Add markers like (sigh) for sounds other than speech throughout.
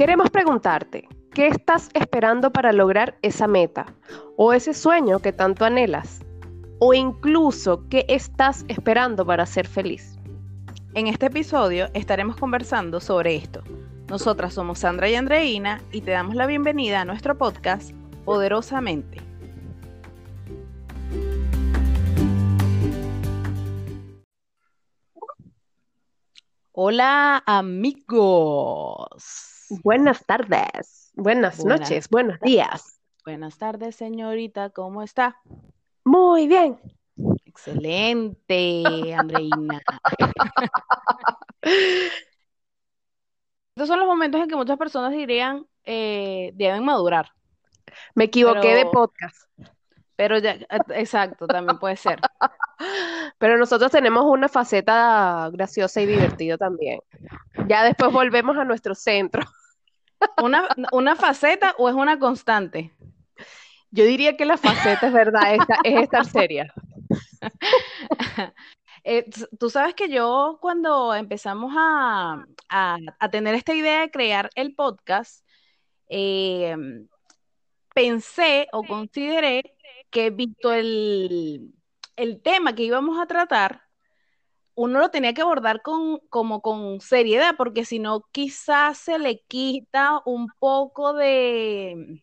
Queremos preguntarte, ¿qué estás esperando para lograr esa meta o ese sueño que tanto anhelas? O incluso, ¿qué estás esperando para ser feliz? En este episodio estaremos conversando sobre esto. Nosotras somos Sandra y Andreina y te damos la bienvenida a nuestro podcast Poderosamente. Hola amigos. Buenas tardes, buenas, noches, buenos días. Buenas tardes, señorita, ¿cómo está? Muy bien. Excelente, (laughs) Andreina. (laughs) Estos son los momentos en que muchas personas dirían eh, deben madurar. Me equivoqué de podcast. Pero ya, eh, exacto, también puede ser. (laughs) Pero nosotros tenemos una faceta graciosa y divertida también. Ya después volvemos a nuestro centro. ¿Una, una faceta o es una constante? Yo diría que la faceta es verdad, es estar seria. (laughs) Eh, tú sabes que yo cuando empezamos a, tener esta idea de crear el podcast, eh, pensé o consideré que visto el, el tema que íbamos a tratar, uno lo tenía que abordar con, como con seriedad, porque si no, quizás se le quita un poco de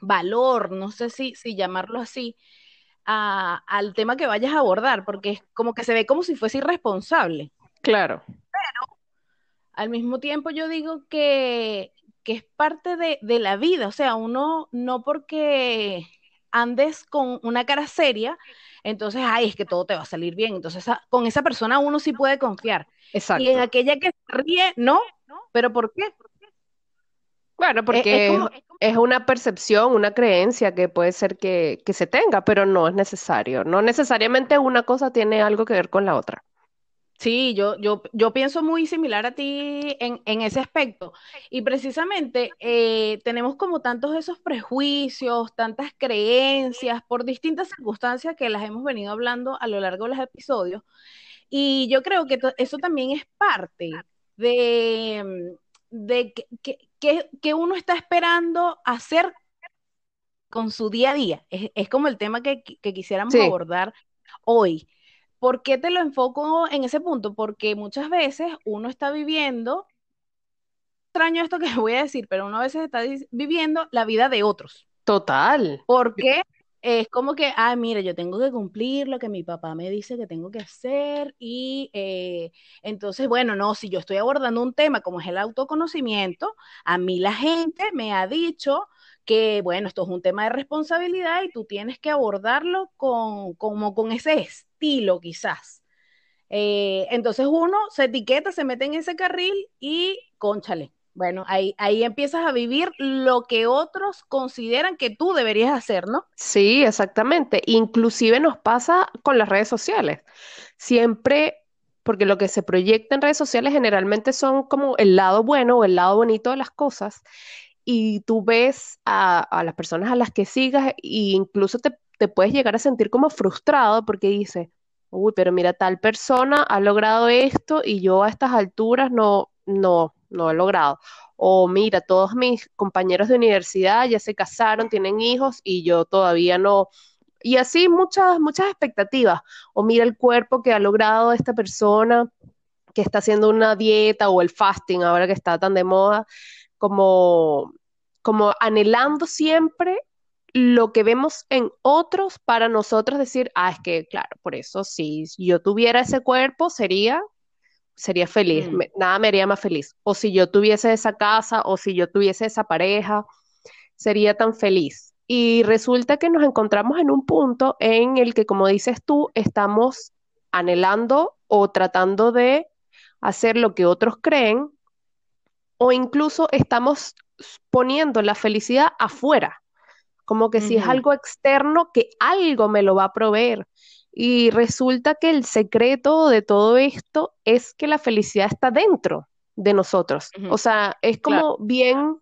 valor, no sé si, si llamarlo así, al tema que vayas a abordar, porque es como que se ve como si fuese irresponsable. Claro. Pero al mismo tiempo yo digo que, que es parte de, de la vida, o sea, uno no porque andes con una cara seria, entonces, ay, es que todo te va a salir bien. Entonces, con esa persona uno sí puede confiar. Exacto. Y en aquella que se ríe, no. ¿Pero por qué? Bueno, porque es, una percepción, una creencia que puede ser que, que se tenga, pero no es necesario. No necesariamente una cosa tiene algo que ver con la otra. Sí, yo, yo, yo pienso muy similar a ti en, ese aspecto. Y precisamente eh, tenemos como tantos esos prejuicios, tantas creencias por distintas circunstancias que las hemos venido hablando a lo largo de los episodios. Y yo creo que eso también es parte de, de que, uno está esperando hacer con su día a día. Es, como el tema que, quisiéramos abordar hoy. ¿Por qué te lo enfoco en ese punto? Porque muchas veces uno está viviendo, extraño esto que (laughs) voy a decir, pero uno a veces está viviendo la vida de otros. Total. Porque es como que, ah, mira, yo tengo que cumplir lo que mi papá me dice que tengo que hacer y eh, entonces, bueno, no, si yo estoy abordando un tema como es el autoconocimiento, a mí la gente me ha dicho que, bueno, esto es un tema de responsabilidad y tú tienes que abordarlo con, como con ese quizás. Eh, entonces uno se etiqueta, se mete en ese carril y conchale. Bueno, ahí, ahí empiezas a vivir lo que otros consideran que tú deberías hacer, ¿no? Sí, exactamente. Inclusive nos pasa con las redes sociales. Siempre, porque lo que se proyecta en redes sociales generalmente son como el lado bueno o el lado bonito de las cosas y tú ves a, las personas a las que sigas e incluso te, puedes llegar a sentir como frustrado porque dices, uy, pero mira, tal persona ha logrado esto y yo a estas alturas no, no, no he logrado. O mira, todos mis compañeros de universidad ya se casaron, tienen hijos y yo todavía no. Y así muchas, muchas expectativas. O mira el cuerpo que ha logrado esta persona que está haciendo una dieta o el fasting ahora que está tan de moda como, como anhelando siempre lo que vemos en otros para nosotros decir, ah, es que, claro, por eso si yo tuviera ese cuerpo sería, sería feliz, mm. nada me haría más feliz. O si yo tuviese esa casa, o si yo tuviese esa pareja, sería tan feliz. Y resulta que nos encontramos en un punto en el que, como dices tú, estamos anhelando o tratando de hacer lo que otros creen o incluso estamos poniendo la felicidad afuera, como que si es algo externo, que algo me lo va a proveer. Y resulta que el secreto de todo esto es que la felicidad está dentro de nosotros. O sea, es como bien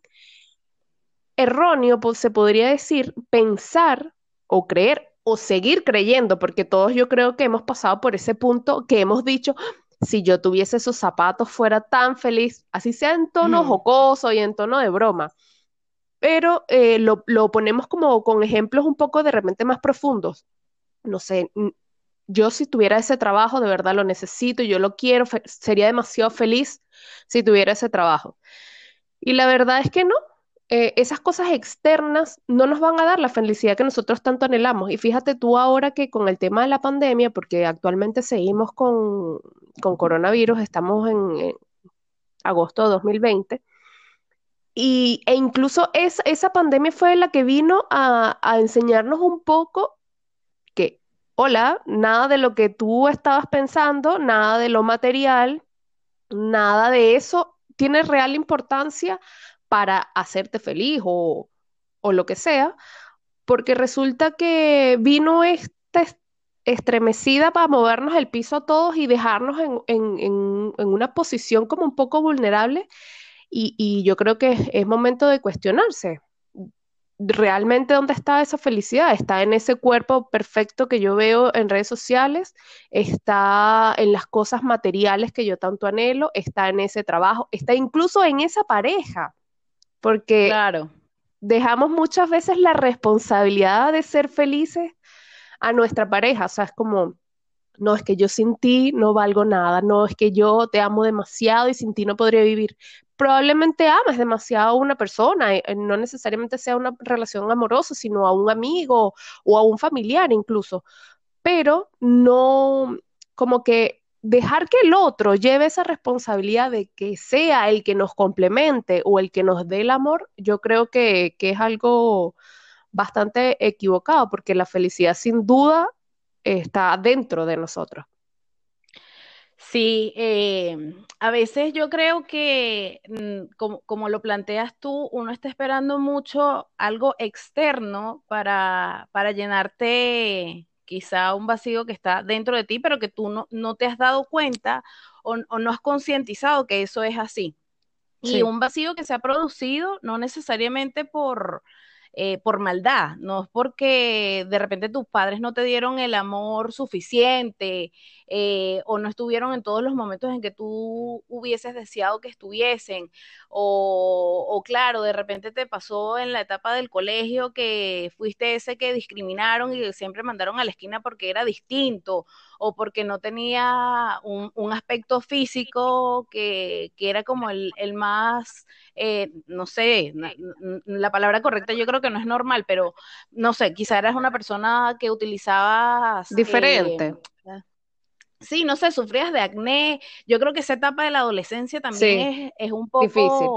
erróneo, se podría decir, pensar o creer o seguir creyendo, porque todos yo creo que hemos pasado por ese punto que hemos dicho, si yo tuviese esos zapatos fuera tan feliz, así sea en tono jocoso y en tono de broma. Pero eh, lo, lo ponemos como con ejemplos un poco de repente más profundos. No sé, yo si tuviera ese trabajo, de verdad lo necesito, yo lo quiero, sería demasiado feliz si tuviera ese trabajo. Y la verdad es que no, eh, esas cosas externas no nos van a dar la felicidad que nosotros tanto anhelamos. Y fíjate tú ahora que con el tema de la pandemia, porque actualmente seguimos con, coronavirus, estamos en, agosto de 2020, y, e incluso esa pandemia fue la que vino a, enseñarnos un poco que, hola, nada de lo que tú estabas pensando, nada de lo material, nada de eso tiene real importancia para hacerte feliz o, lo que sea, porque resulta que vino esta estremecida para movernos el piso a todos y dejarnos en, una posición como un poco vulnerable y, yo creo que es, momento de cuestionarse. ¿Realmente dónde está esa felicidad? ¿Está en ese cuerpo perfecto que yo veo en redes sociales? ¿Está en las cosas materiales que yo tanto anhelo? ¿Está en ese trabajo? ¿Está incluso en esa pareja? porque claro. dejamos muchas veces la responsabilidad de ser felices a nuestra pareja, o sea, es como, no, es que yo sin ti no valgo nada, no, es que yo te amo demasiado y sin ti no podría vivir. Probablemente amas demasiado a una persona, eh, no necesariamente sea una relación amorosa, sino a un amigo o a un familiar incluso, pero no, como que dejar que el otro lleve esa responsabilidad de que sea el que nos complemente o el que nos dé el amor, yo creo que, es algo bastante equivocado, porque la felicidad sin duda está dentro de nosotros. Sí, eh, a veces yo creo que, mm, como, como, lo planteas tú, uno está esperando mucho algo externo para, para llenarte quizá un vacío que está dentro de ti, pero que tú no, te has dado cuenta o, no has concientizado que eso es así. Y un vacío que se ha producido no necesariamente por, eh, por maldad, no es porque de repente tus padres no te dieron el amor suficiente eh, o no estuvieron en todos los momentos en que tú hubieses deseado que estuviesen, o, o, claro, de repente te pasó en la etapa del colegio que fuiste ese que discriminaron y siempre mandaron a la esquina porque era distinto o porque no tenía un, un aspecto físico que, que, era como el, el más, eh, no sé, la palabra correcta yo creo que no es normal, pero no sé, quizá eras una persona que utilizaba... Diferente. Eh, sí, no sé, sufrías de acné. Yo creo que esa etapa de la adolescencia también es, un poco difícil.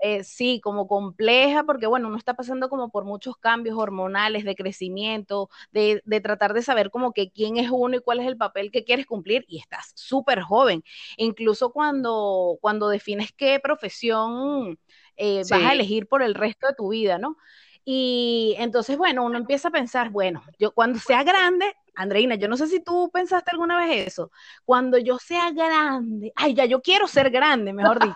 Eh, sí, como compleja, porque bueno, uno está pasando como por muchos cambios hormonales de crecimiento, de, de tratar de saber como que quién es uno y cuál es el papel que quieres cumplir, y estás súper joven. Incluso cuando, cuando defines qué profesión eh, vas a elegir por el resto de tu vida, ¿no? Y entonces, bueno, uno empieza a pensar, bueno, yo cuando sea grande, Andreina, yo no sé si tú pensaste alguna vez eso, cuando yo sea grande, ay, ya yo quiero ser grande, mejor dicho,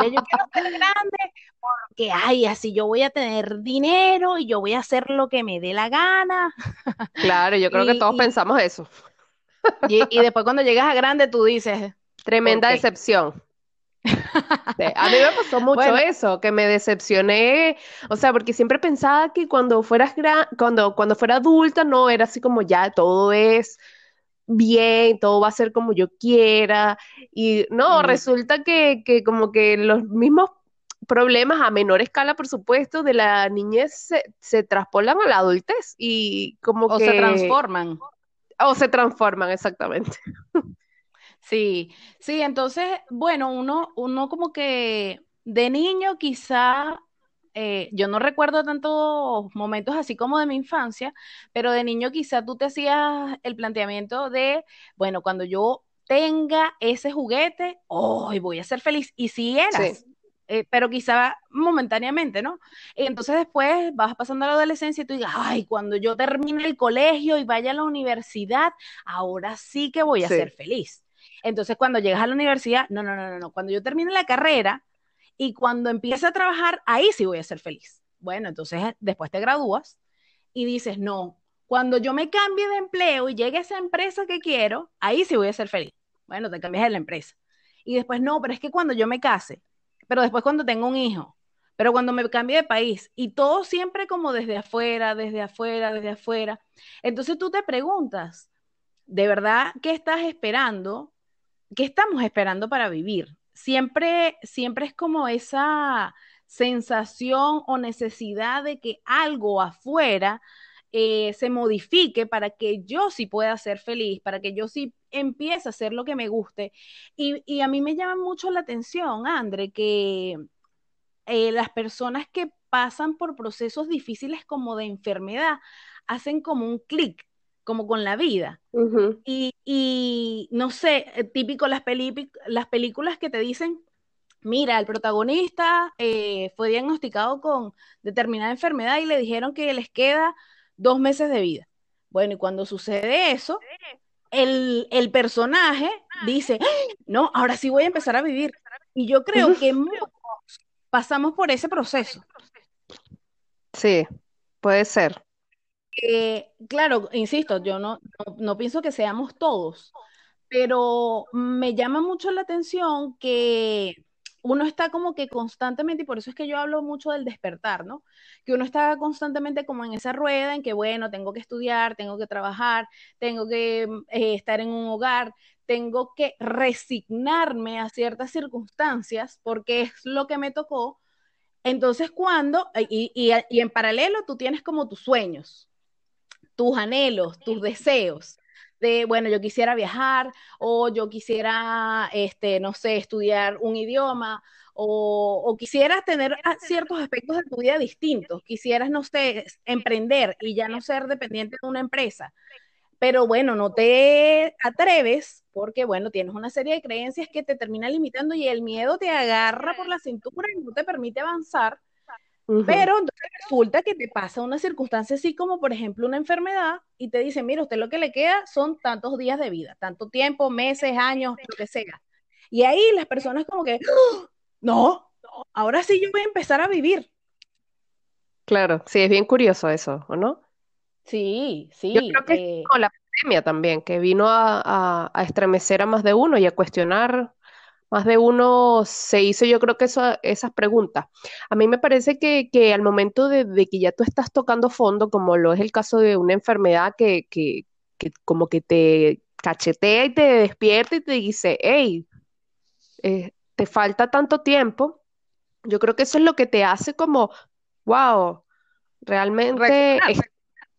ya yo quiero ser grande porque, ay, así yo voy a tener dinero y yo voy a hacer lo que me dé la gana. Claro, yo creo que todos pensamos eso. Y, después cuando llegas a grande tú dices, tremenda decepción. A mí me pasó (laughs) mucho eso, que me decepcioné, o sea, porque siempre pensaba que cuando fueras cuando, cuando fuera adulta, no, era así como ya todo es bien, todo va a ser como yo quiera, y no, resulta que, que como que los mismos problemas a menor escala, por supuesto, de la niñez se, se traspolan a la adultez y como o que... se transforman. O se transforman, exactamente. (laughs) Sí, sí, entonces, bueno, uno, uno como que de niño quizá, eh, yo no recuerdo tantos momentos así como de mi infancia, pero de niño quizá tú te hacías el planteamiento de, bueno, cuando yo tenga ese juguete, hoy voy a ser feliz. Y si eras, eh, pero quizá momentáneamente, ¿no? Y entonces después vas pasando a la adolescencia y tú digas, ay, cuando yo termine el colegio y vaya a la universidad, ahora sí que voy a ser feliz. Entonces, cuando llegas a la universidad, no, no, no, no, no. Cuando yo termine la carrera y cuando empiece a trabajar, ahí sí voy a ser feliz. Bueno, entonces después te gradúas y dices, no, cuando yo me cambie de empleo y llegue a esa empresa que quiero, ahí sí voy a ser feliz. Bueno, te cambias de la empresa. Y después, no, pero es que cuando yo me case, pero después cuando tengo un hijo, pero cuando me cambie de país, y todo siempre como desde afuera, desde afuera, desde afuera. Entonces tú te preguntas, ¿de verdad qué estás esperando? ¿Qué estamos esperando para vivir? Siempre, siempre es como esa sensación o necesidad de que algo afuera eh, se modifique para que yo sí pueda ser feliz, para que yo sí empiece a hacer lo que me guste. Y, a mí me llama mucho la atención, André, que eh, las personas que pasan por procesos difíciles como de enfermedad hacen como un clic, como con la vida. y, y, no sé, eh, típico las, las películas que te dicen, mira, el protagonista eh, fue diagnosticado con determinada enfermedad y le dijeron que les queda dos meses de vida. Bueno, y cuando sucede eso, el, el personaje dice, no, ahora sí voy a empezar a vivir. Y yo creo que pasamos por ese proceso. Sí, puede ser. Eh, claro, insisto, yo no, no, pienso que seamos todos, pero me llama mucho la atención que uno está como que constantemente, y por eso es que yo hablo mucho del despertar, ¿no? Que uno está constantemente como en esa rueda en que, bueno, tengo que estudiar, tengo que trabajar, tengo que eh, estar en un hogar, tengo que resignarme a ciertas circunstancias porque es lo que me tocó. Entonces, cuando, y, en paralelo, tú tienes como tus sueños, tus anhelos, tus deseos de, bueno, yo quisiera viajar o yo quisiera, este, no sé, estudiar un idioma o, o quisieras tener ciertos aspectos de tu vida distintos, quisieras, no sé, emprender y ya no ser dependiente de una empresa pero bueno, no te atreves porque, bueno, tienes una serie de creencias que te terminan limitando y el miedo te agarra por la cintura y no te permite avanzar. Pero entonces resulta que te pasa una circunstancia así como, por ejemplo, una enfermedad y te dicen, mira, usted lo que le queda son tantos días de vida, tanto tiempo, meses, años, lo que sea. Y ahí las personas como que, ¡Ah! no, ahora sí yo voy a empezar a vivir. Claro, sí, es bien curioso eso, ¿o no? Sí, sí. Yo creo que eh, con la pandemia también, que vino a, estremecer a más de uno y a cuestionar, más de uno se hizo yo creo que eso, esas preguntas. A mí me parece que, que al momento de, que ya tú estás tocando fondo, como lo es el caso de una enfermedad que, que, que como que te cachetea y te despierta y te dice, hey, eh, te falta tanto tiempo, yo creo que eso es lo que te hace como, wow, realmente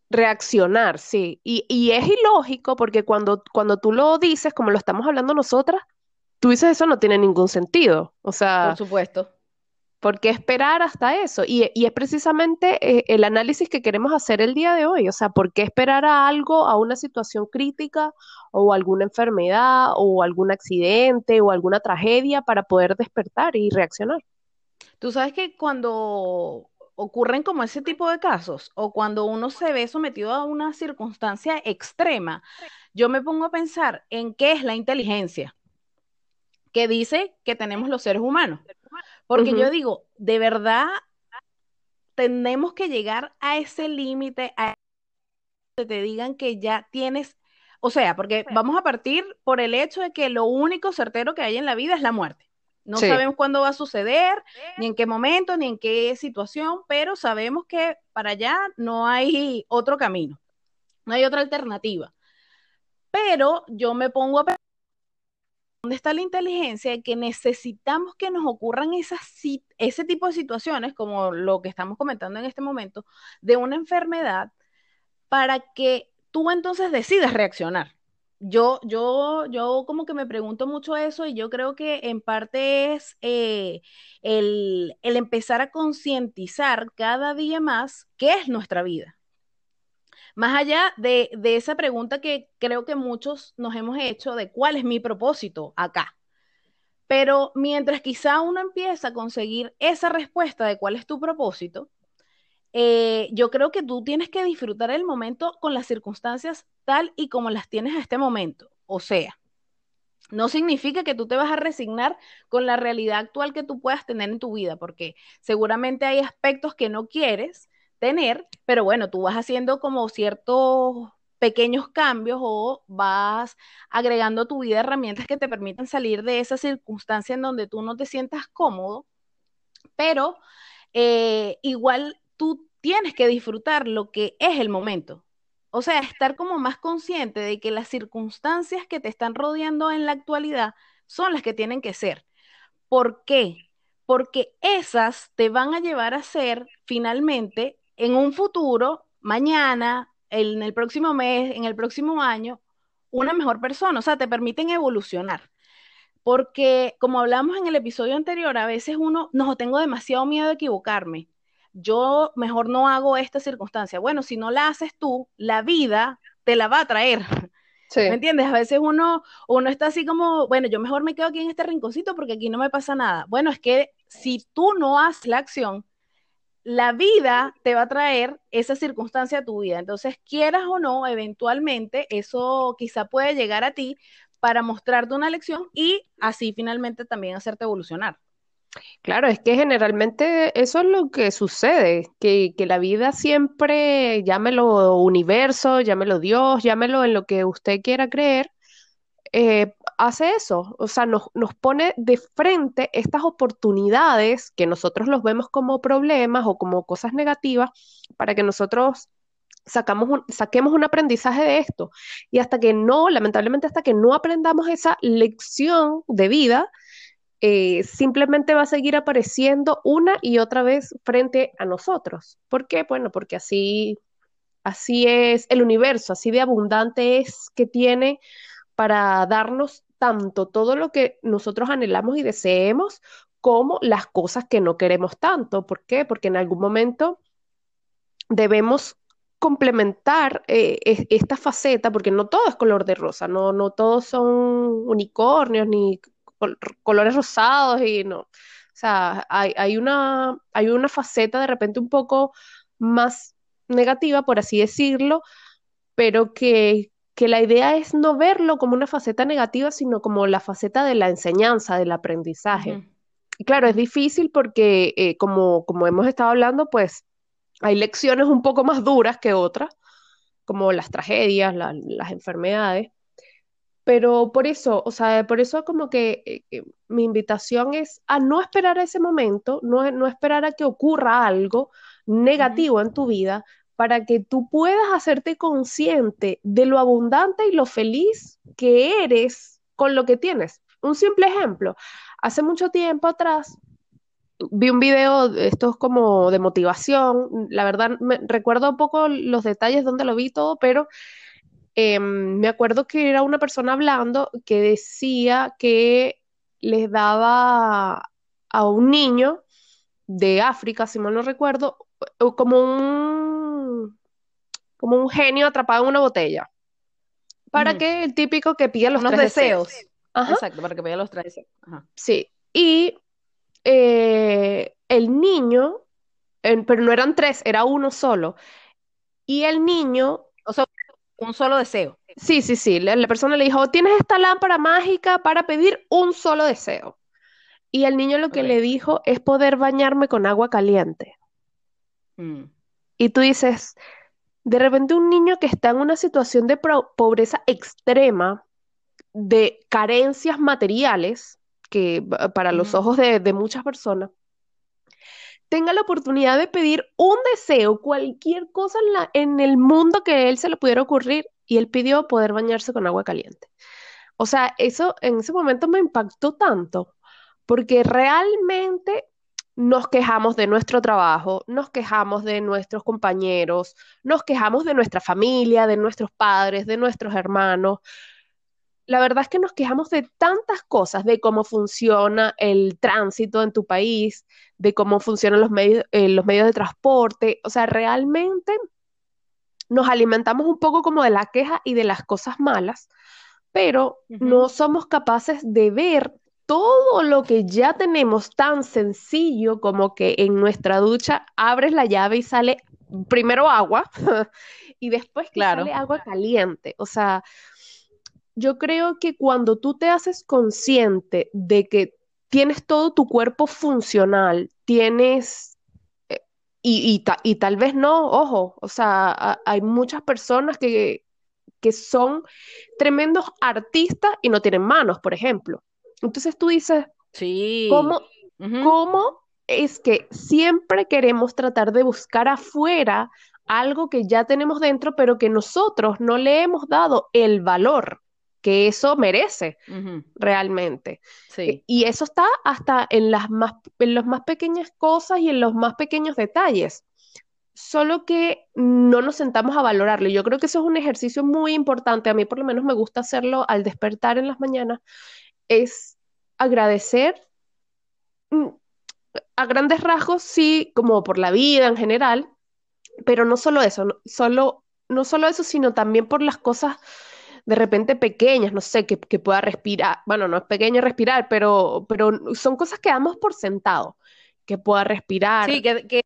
Reaccionar, sí. Y, y, es ilógico porque cuando, cuando tú lo dices, como lo estamos hablando nosotras, tú dices eso no tiene ningún sentido. O sea, por supuesto. ¿Por qué esperar hasta eso? Y, y es precisamente eh, el análisis que queremos hacer el día de hoy. O sea, ¿por qué esperar a algo, a una situación crítica o alguna enfermedad o algún accidente o alguna tragedia para poder despertar y reaccionar? Tú sabes que cuando ocurren como ese tipo de casos o cuando uno se ve sometido a una circunstancia extrema, yo me pongo a pensar en qué es la inteligencia que dice que tenemos los seres humanos. Porque yo digo, de verdad tenemos que llegar a ese límite, a que te digan que ya tienes, o sea, porque vamos a partir por el hecho de que lo único certero que hay en la vida es la muerte. No sabemos cuándo va a suceder, ni en qué momento, ni en qué situación, pero sabemos que para allá no hay otro camino, no hay otra alternativa. Pero yo me pongo a pensar, ¿dónde está la inteligencia? Que necesitamos que nos ocurran ese tipo de situaciones, como lo que estamos comentando en este momento, de una enfermedad, para que tú entonces decidas reaccionar yo, yo, yo como que me pregunto mucho eso y yo creo que en parte es eh, el, empezar a concientizar cada día más qué es nuestra vida. Más allá de, esa pregunta que creo que muchos nos hemos hecho de cuál es mi propósito acá. Pero mientras quizá uno empieza a conseguir esa respuesta de cuál es tu propósito, eh, yo creo que tú tienes que disfrutar el momento con las circunstancias tal y como las tienes a este momento. O sea, no significa que tú te vas a resignar con la realidad actual que tú puedas tener en tu vida, porque seguramente hay aspectos que no quieres tener, pero bueno, tú vas haciendo como ciertos pequeños cambios o vas agregando a tu vida herramientas que te permitan salir de esa circunstancia en donde tú no te sientas cómodo, pero eh, igual tú tienes que disfrutar lo que es el momento. O sea, estar como más consciente de que las circunstancias que te están rodeando en la actualidad son las que tienen que ser. ¿Por qué? Porque esas te van a llevar a ser finalmente en un futuro, mañana, en el próximo mes, en el próximo año, una mejor persona. O sea, te permiten evolucionar. Porque, como hablamos en el episodio anterior, a veces uno, no, tengo demasiado miedo de equivocarme. Yo mejor no hago esta circunstancia. Bueno, si no la haces tú, la vida te la va a traer. ¿Me entiendes? A veces uno, uno está así como, bueno, yo mejor me quedo aquí en este rinconcito porque aquí no me pasa nada. Bueno, es que si tú no haces la acción, la vida te va a traer esa circunstancia a tu vida. Entonces, quieras o no, eventualmente eso quizá puede llegar a ti para mostrarte una lección y así finalmente también hacerte evolucionar. Claro, es que generalmente eso es lo que sucede, que, la vida siempre, llámelo universo, llámelo Dios, llámelo en lo que usted quiera creer, eh, hace eso, o sea, nos, nos, pone de frente estas oportunidades que nosotros los vemos como problemas o como cosas negativas para que nosotros sacamos saquemos un aprendizaje de esto. Y hasta que no, lamentablemente, hasta que no aprendamos esa lección de vida, eh, simplemente va a seguir apareciendo una y otra vez frente a nosotros. ¿Por qué? Bueno, porque así, así es el universo, así de abundante es que tiene para darnos tanto todo lo que nosotros anhelamos y deseemos como las cosas que no queremos tanto. ¿Por qué? Porque en algún momento debemos complementar eh, esta faceta, porque no todo es color de rosa, no, no todos son unicornios ni colores rosados y no. O sea, hay, hay, una, hay una faceta de repente un poco más negativa, por así decirlo, pero que, que la idea es no verlo como una faceta negativa, sino como la faceta de la enseñanza, del aprendizaje. Y claro, es difícil porque, eh, como, como hemos estado hablando, pues hay lecciones un poco más duras que otras, como las tragedias, las enfermedades. Pero por eso, o sea, por eso como que eh, eh, mi invitación es a no esperar a ese momento, no, no esperar a que ocurra algo negativo en tu vida, para que tú puedas hacerte consciente de lo abundante y lo feliz que eres con lo que tienes. Un simple ejemplo, hace mucho tiempo atrás vi un video, esto es como de motivación, la verdad recuerdo un poco los detalles donde lo vi todo, pero em, me acuerdo que era una persona hablando que decía que les daba a un niño de África, si mal no recuerdo, como un, como un genio atrapado en una botella. Para que el típico que pida los tres deseos. Exacto, para que pida los tres deseos. Sí. Y eh, el niño, pero no eran tres, era uno solo. Y el niño. O sea, un solo deseo. Sí, sí, sí. La, persona le dijo: Tienes esta lámpara mágica para pedir un solo deseo. Y el niño lo que le dijo es poder bañarme con agua caliente. Mm. Y tú dices, de repente un niño que está en una situación de pobreza extrema, de carencias materiales, que para los ojos de, muchas personas, tenga la oportunidad de pedir un deseo, cualquier cosa en, la, en el mundo que él se le pudiera ocurrir, y él pidió poder bañarse con agua caliente. O sea, eso en ese momento me impactó tanto, porque realmente nos quejamos de nuestro trabajo, nos quejamos de nuestros compañeros, nos quejamos de nuestra familia, de nuestros padres, de nuestros hermanos. La verdad es que nos quejamos de tantas cosas, de cómo funciona el tránsito en tu país, de cómo funcionan los medios, eh, los medios de transporte. O sea, realmente nos alimentamos un poco como de la queja y de las cosas malas, pero no somos capaces de ver todo lo que ya tenemos tan sencillo como que en nuestra ducha abres la llave y sale primero agua (laughs) y después sale agua caliente. O sea, yo creo que cuando tú te haces consciente de que tienes todo tu cuerpo funcional, tienes, eh, y, y, tal vez no, ojo, o sea, hay muchas personas que que son tremendos artistas y no tienen manos, por ejemplo. Entonces tú dices, sí. ¿cómo, ¿cómo es que siempre queremos tratar de buscar afuera algo que ya tenemos dentro, pero que nosotros no le hemos dado el valor que eso merece realmente. Sí. Y eso está hasta en las más, en las más pequeñas cosas y en los más pequeños detalles. Solo que no nos sentamos a valorarlo. Yo creo que eso es un ejercicio muy importante. A mí por lo menos me gusta hacerlo al despertar en las mañanas. Es agradecer mm, a grandes rasgos, sí, como por la vida en general, pero no solo eso, no, solo, no solo eso, sino también por las cosas de repente pequeñas, no sé, que, pueda respirar. Bueno, no es pequeño respirar, pero, pero son cosas que damos por sentado, que pueda respirar. Sí, que, que,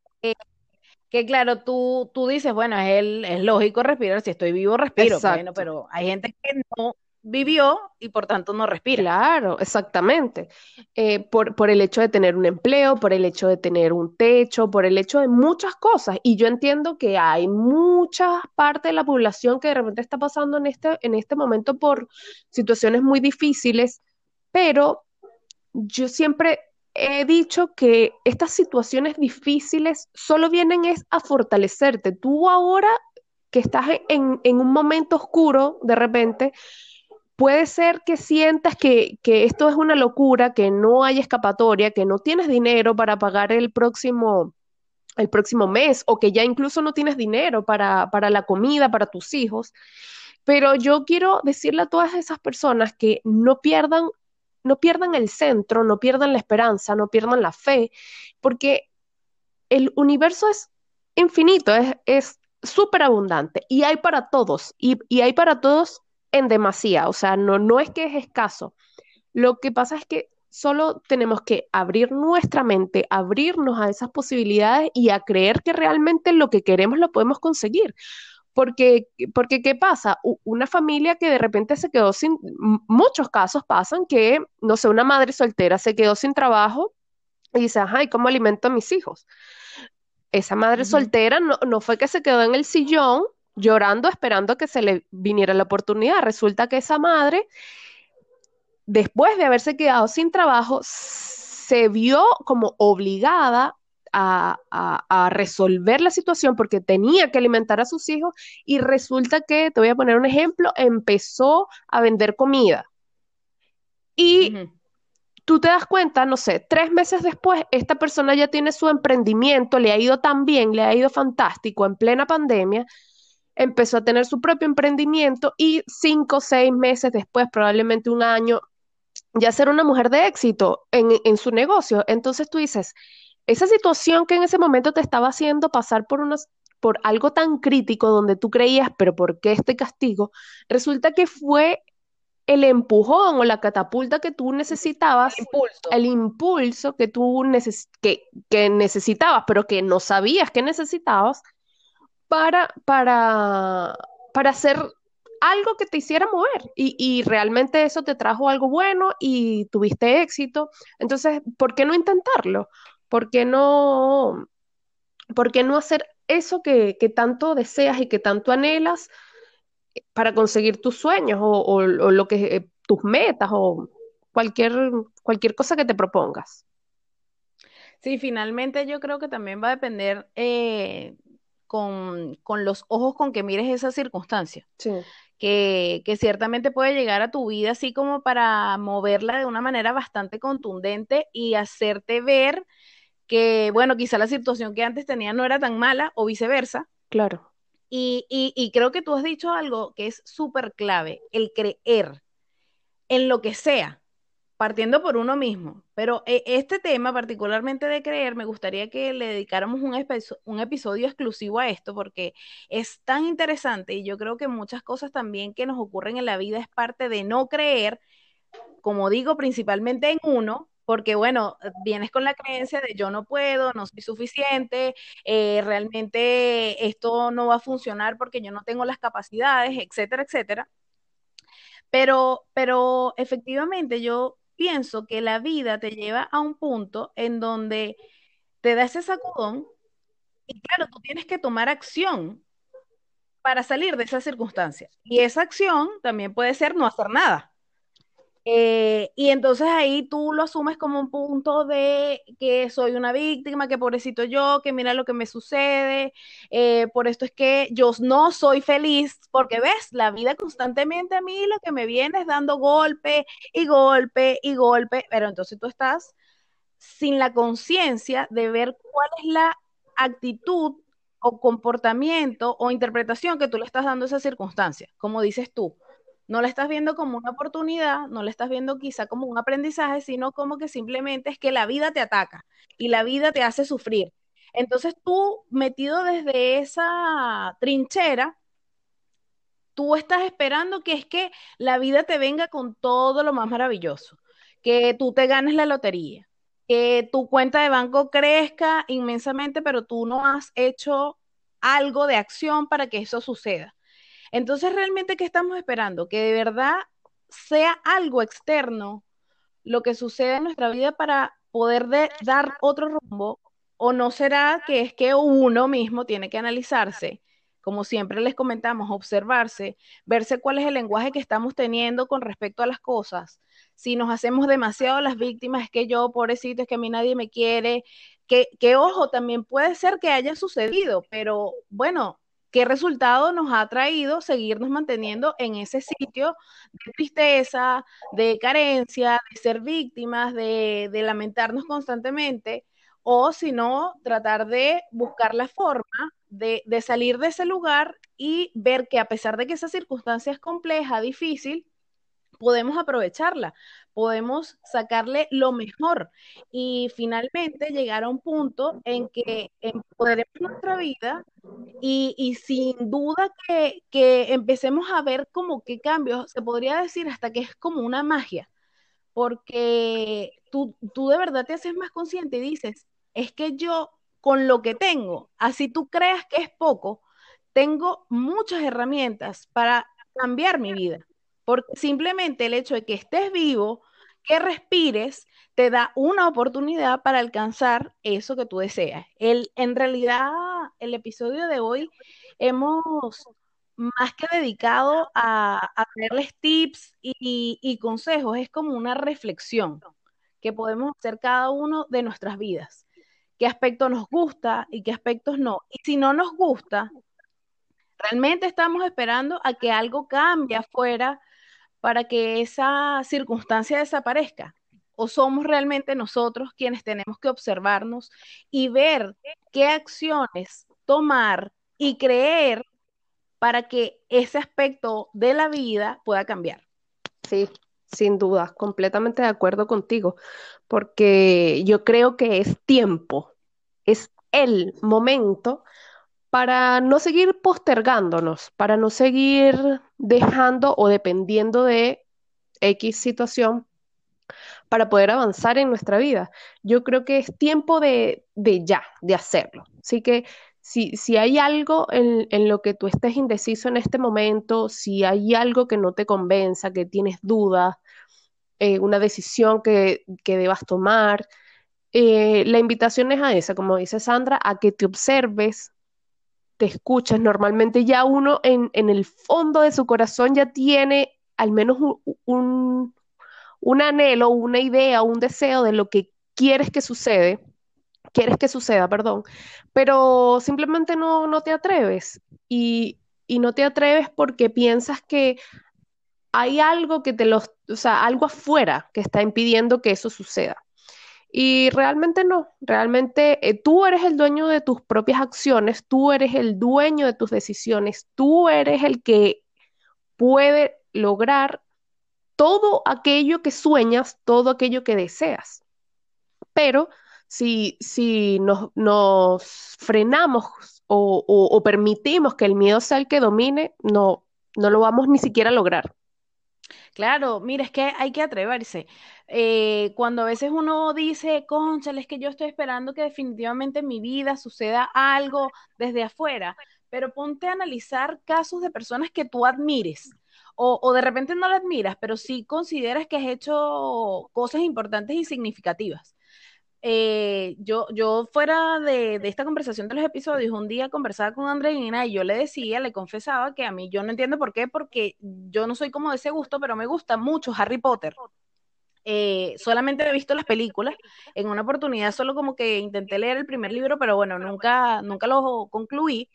que, claro, tú, tú dices, bueno, es, el, es lógico respirar, si estoy vivo respiro, bueno, pero hay gente que no, vivió y por tanto no respira. Claro, exactamente. Eh, por, por, el hecho de tener un empleo, por el hecho de tener un techo, por el hecho de muchas cosas. Y yo entiendo que hay mucha parte de la población que de repente está pasando en este, en este momento por situaciones muy difíciles, pero yo siempre he dicho que estas situaciones difíciles solo vienen es a fortalecerte. Tú ahora que estás en, en un momento oscuro, de repente, puede ser que sientas que, esto es una locura, que no hay escapatoria, que no tienes dinero para pagar el próximo, el próximo mes o que ya incluso no tienes dinero para, para la comida, para tus hijos. Pero yo quiero decirle a todas esas personas que no pierdan, no pierdan el centro, no pierdan la esperanza, no pierdan la fe, porque el universo es infinito, es súper abundante y hay para todos, y, y hay para todos en demasía, o sea, no, no es que es escaso. Lo que pasa es que solo tenemos que abrir nuestra mente, abrirnos a esas posibilidades y a creer que realmente lo que queremos lo podemos conseguir. Porque, porque ¿qué pasa? Una familia que de repente se quedó sin, muchos casos pasan que, no sé, una madre soltera se quedó sin trabajo y dice, ay, ¿cómo alimento a mis hijos? Esa madre soltera no, no fue que se quedó en el sillón llorando esperando que se le viniera la oportunidad. Resulta que esa madre, después de haberse quedado sin trabajo, se vio como obligada a, resolver la situación porque tenía que alimentar a sus hijos y resulta que, te voy a poner un ejemplo, empezó a vender comida. Y tú te das cuenta, no sé, tres meses después, esta persona ya tiene su emprendimiento, le ha ido tan bien, le ha ido fantástico en plena pandemia, empezó a tener su propio emprendimiento y cinco o seis meses después, probablemente un año, ya ser una mujer de éxito en, su negocio. Entonces tú dices, esa situación que en ese momento te estaba haciendo pasar por unos por algo tan crítico donde tú creías, pero ¿por qué este castigo? Resulta que fue el empujón o la catapulta que tú necesitabas, el impulso, el impulso que tú que necesitabas, pero que no sabías que necesitabas, para, para, para hacer algo que te hiciera mover y, realmente eso te trajo algo bueno y tuviste éxito. Entonces, ¿por qué no intentarlo? ¿Por qué no, por qué no hacer eso que, tanto deseas y que tanto anhelas para conseguir tus sueños o, lo que eh, tus metas o cualquier, cualquier cosa que te propongas? Sí, finalmente yo creo que también va a depender eh, con, los ojos con que mires esa circunstancia. Que, que, ciertamente puede llegar a tu vida así como para moverla de una manera bastante contundente y hacerte ver que, bueno, quizá la situación que antes tenía no era tan mala o viceversa. Claro. Y, y, y creo que tú has dicho algo que es súper clave, el creer en lo que sea partiendo por uno mismo. Pero eh, este tema, particularmente de creer, me gustaría que le dedicáramos un, episodio exclusivo a esto, porque es tan interesante y yo creo que muchas cosas también que nos ocurren en la vida es parte de no creer, como digo, principalmente en uno. Porque bueno, vienes con la creencia de yo no puedo, no soy suficiente, eh, realmente esto no va a funcionar porque yo no tengo las capacidades, etcétera, etcétera. Pero, pero efectivamente yo pienso que la vida te lleva a un punto en donde te da ese sacudón y claro, tú tienes que tomar acción para salir de esa circunstancia. Y esa acción también puede ser no hacer nada. Eh, y entonces ahí tú lo asumes como un punto de que soy una víctima, que pobrecito yo, que mira lo que me sucede, eh, por esto es que yo no soy feliz, porque ves, la vida constantemente a mí lo que me viene es dando golpe y golpe y golpe, pero entonces tú estás sin la conciencia de ver cuál es la actitud o comportamiento o interpretación que tú le estás dando a esa circunstancia, como dices tú no la estás viendo como una oportunidad, no la estás viendo quizá como un aprendizaje, sino como que simplemente es que la vida te ataca y la vida te hace sufrir. Entonces tú, metido desde esa trinchera, tú estás esperando que es que la vida te venga con todo lo más maravilloso, que tú te ganes la lotería, que tu cuenta de banco crezca inmensamente, pero tú no has hecho algo de acción para que eso suceda. Entonces, realmente, ¿qué estamos esperando? Que de verdad sea algo externo lo que sucede en nuestra vida para poder dar otro rumbo, o no será que es que uno mismo tiene que analizarse, como siempre les comentamos, observarse, verse cuál es el lenguaje que estamos teniendo con respecto a las cosas. Si nos hacemos demasiado las víctimas, es que yo, pobrecito, es que a mí nadie me quiere, que, que ojo, también puede ser que haya sucedido, pero bueno, qué resultado nos ha traído seguirnos manteniendo en ese sitio de tristeza, de carencia, de ser víctimas, de, lamentarnos constantemente, o si no, tratar de buscar la forma de, de salir de ese lugar y ver que a pesar de que esa circunstancia es compleja, difícil, podemos aprovecharla, podemos sacarle lo mejor. Y finalmente llegar a un punto en que empoderemos nuestra vida y, sin duda que, empecemos a ver como qué cambios, se podría decir hasta que es como una magia, porque tú, tú de verdad te haces más consciente y dices, es que yo con lo que tengo, así tú creas que es poco, tengo muchas herramientas para cambiar mi vida porque simplemente el hecho de que estés vivo, que respires, te da una oportunidad para alcanzar eso que tú deseas. El, en realidad, el episodio de hoy hemos más que dedicado a, a tips y, y consejos, es como una reflexión que podemos hacer cada uno de nuestras vidas. ¿Qué aspecto nos gusta y qué aspectos no? Y si no nos gusta, realmente estamos esperando a que algo cambie afuera para que esa circunstancia desaparezca? ¿O somos realmente nosotros quienes tenemos que observarnos y ver qué acciones tomar y creer para que ese aspecto de la vida pueda cambiar? Sí, sin duda, completamente de acuerdo contigo, porque yo creo que es tiempo, es el momento para no seguir postergándonos, para no seguir dejando o dependiendo de X situación para poder avanzar en nuestra vida. Yo creo que es tiempo de, ya, de hacerlo. Así que si, si hay algo en, lo que tú estés indeciso en este momento, si hay algo que no te convenza, que tienes dudas, eh, una decisión que, debas tomar, eh, la invitación es a esa, como dice Sandra, a que te observes, te escuchas, normalmente ya uno en, el fondo de su corazón ya tiene al menos un, un, anhelo, una idea, un deseo de lo que quieres que sucede, quieres que suceda, perdón, pero simplemente no, no te atreves y, y no te atreves porque piensas que hay algo que te los, o sea, algo afuera que está impidiendo que eso suceda. Y realmente no, realmente eh, tú eres el dueño de tus propias acciones, tú eres el dueño de tus decisiones, tú eres el que puede lograr todo aquello que sueñas, todo aquello que deseas. Pero si, si nos, frenamos o, o, permitimos que el miedo sea el que domine, no, no lo vamos ni siquiera a lograr. Claro, mira, es que hay que atreverse. Eh, cuando a veces uno dice, conchale, es que yo estoy esperando que definitivamente en mi vida suceda algo desde afuera, pero ponte a analizar casos de personas que tú admires. O, o de repente no las admiras, pero sí consideras que has hecho cosas importantes y significativas. Eh, yo, yo fuera de, de, esta conversación de los episodios, un día conversaba con Andreina y yo le decía, le confesaba que a mí yo no entiendo por qué, porque yo no soy como de ese gusto, pero me gusta mucho Harry Potter. Eh, solamente he visto las películas. En una oportunidad solo como que intenté leer el primer libro, pero bueno, nunca, nunca lo concluí.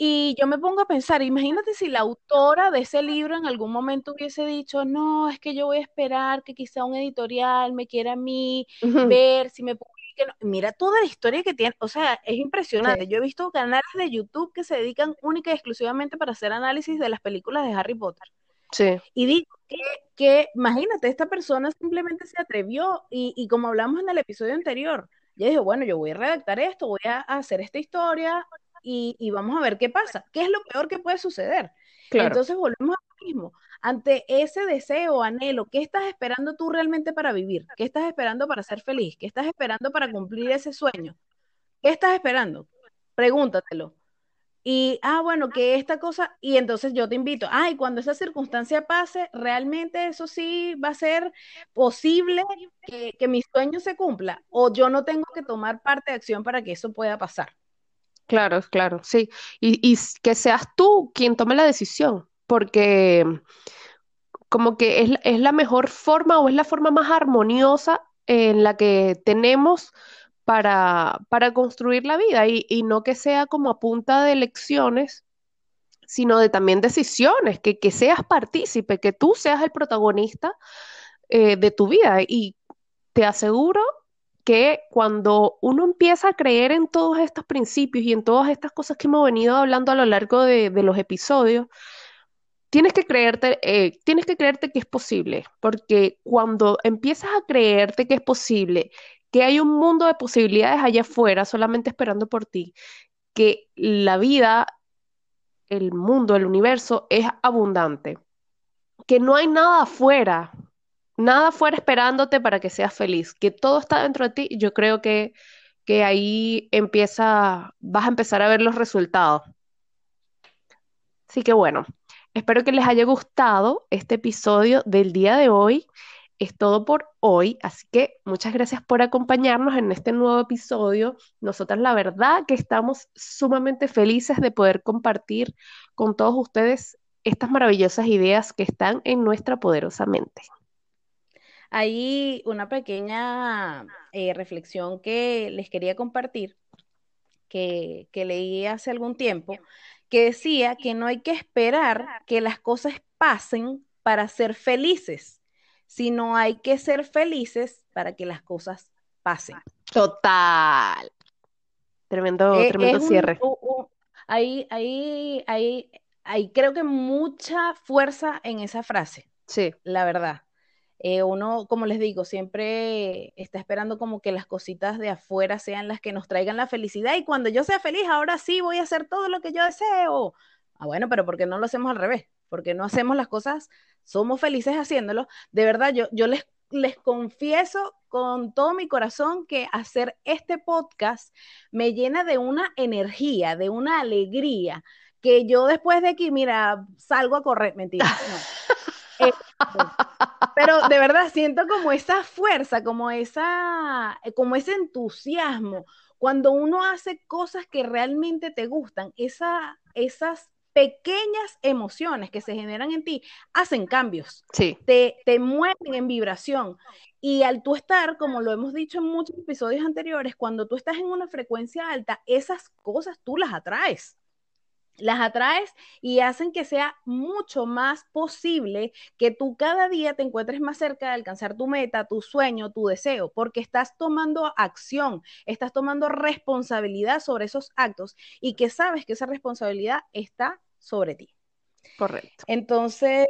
Y yo me pongo a pensar, imagínate si la autora de ese libro en algún momento hubiese dicho, no, es que yo voy a esperar que quizá un editorial me quiera a mí, ver si me publiquen. Mira toda la historia que tiene, o sea, es impresionante. Yo he visto canales de YouTube que se dedican única y exclusivamente para hacer análisis de las películas de Harry Potter. Sí. Y digo que, que imagínate, esta persona simplemente se atrevió y, y como hablamos en el episodio anterior, ya dijo, bueno, yo voy a redactar esto, voy a hacer esta historia, y, vamos a ver qué pasa. ¿Qué es lo peor que puede suceder? Entonces volvemos a lo mismo. Ante ese deseo, anhelo, ¿qué estás esperando tú realmente para vivir? ¿Qué estás esperando para ser feliz? ¿Qué estás esperando para cumplir ese sueño? ¿Qué estás esperando? Pregúntatelo. Y, ah, bueno, que esta cosa, y entonces yo te invito, ay, cuando esa circunstancia pase, realmente eso sí va a ser posible que, que mi sueño se cumpla, o yo no tengo que tomar parte de acción para que eso pueda pasar. Claro, claro, sí. Y, y que seas tú quien tome la decisión, porque como que es, es la mejor forma o es la forma más armoniosa en la que tenemos para, para construir la vida y, y no que sea como a punta de elecciones, sino de también decisiones, que, que seas partícipe, que tú seas el protagonista eh, de tu vida. Y te aseguro que cuando uno empieza a creer en todos estos principios y en todas estas cosas que hemos venido hablando a lo largo de, los episodios, tienes que creerte, eh, tienes que creerte que es posible, porque cuando empiezas a creerte que es posible, que hay un mundo de posibilidades allá afuera solamente esperando por ti, que la vida, el mundo, el universo es abundante, que no hay nada afuera nada fuera esperándote para que seas feliz, que todo está dentro de ti, yo creo que, que ahí empieza, vas a empezar a ver los resultados. Así que bueno, espero que les haya gustado este episodio del día de hoy. Es todo por hoy, así que muchas gracias por acompañarnos en este nuevo episodio. Nosotras la verdad que estamos sumamente felices de poder compartir con todos ustedes estas maravillosas ideas que están en nuestra poderosa mente. Hay una pequeña eh, reflexión que les quería compartir, que, que leí hace algún tiempo, que decía que no hay que esperar que las cosas pasen para ser felices, sino hay que ser felices para que las cosas pasen. Total. Tremendo, eh, tremendo cierre. ahí, ahí, ahí, ahí creo que mucha fuerza en esa frase. Sí. La verdad. Eh, uno, como les digo, siempre está esperando como que las cositas de afuera sean las que nos traigan la felicidad y cuando yo sea feliz, ahora sí voy a hacer todo lo que yo deseo. Ah, bueno, pero ¿por qué no lo hacemos al revés? porque no hacemos las cosas? Somos felices haciéndolo. De verdad, yo, yo les, les confieso con todo mi corazón que hacer este podcast me llena de una energía, de una alegría, que yo después de aquí, mira, salgo a correr, mentira. (laughs) Eh, pero de verdad siento como esa fuerza, como esa, como ese entusiasmo. Cuando uno hace cosas que realmente te gustan, esa, esas pequeñas emociones que se generan en ti hacen cambios, sí. te, te mueven en vibración. Y al tú estar, como lo hemos dicho en muchos episodios anteriores, cuando tú estás en una frecuencia alta, esas cosas tú las atraes las atraes y hacen que sea mucho más posible que tú cada día te encuentres más cerca de alcanzar tu meta, tu sueño, tu deseo, porque estás tomando acción, estás tomando responsabilidad sobre esos actos y que sabes que esa responsabilidad está sobre ti. Correcto. Entonces,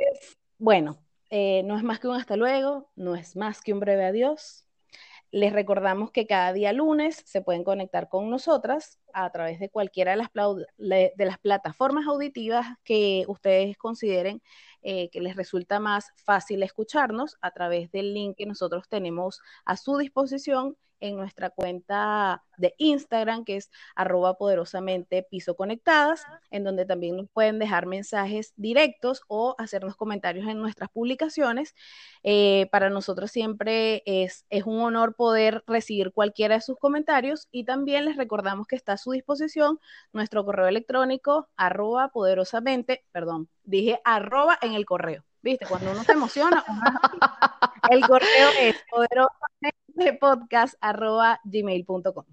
bueno, eh, no es más que un hasta luego, no es más que un breve adiós. Les recordamos que cada día lunes se pueden conectar con nosotras a través de cualquiera de las, de las plataformas auditivas que ustedes consideren eh, que les resulta más fácil escucharnos a través del link que nosotros tenemos a su disposición en nuestra cuenta de Instagram, que es arroba poderosamente piso conectadas, en donde también nos pueden dejar mensajes directos o hacernos comentarios en nuestras publicaciones. Eh, para nosotros siempre es, es un honor poder recibir cualquiera de sus comentarios y también les recordamos que está a su disposición nuestro correo electrónico arroba poderosamente, perdón, dije arroba en el correo. ¿Viste? Cuando uno se emociona, el correo es poderosamente.podcast.gmail.com.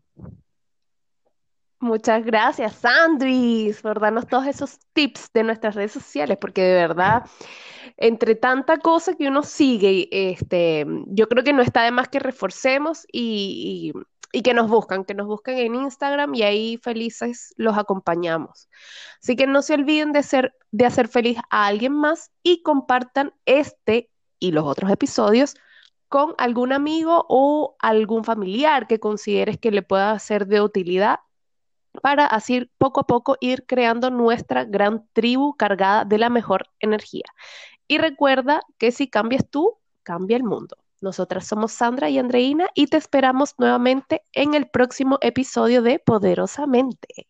Muchas gracias, Sandris, por darnos todos esos tips de nuestras redes sociales, porque de verdad, entre tanta cosa que uno sigue, este, yo creo que no está de más que reforcemos y, y que nos buscan, que nos busquen en Instagram y ahí felices los acompañamos. Así que no se olviden de, ser, de hacer feliz a alguien más y compartan este y los otros episodios con algún amigo o algún familiar que consideres que le pueda ser de utilidad para así poco a poco ir creando nuestra gran tribu cargada de la mejor energía. Y recuerda que si cambias tú, cambia el mundo. Nosotras somos Sandra y Andreina y te esperamos nuevamente en el próximo episodio de Poderosamente.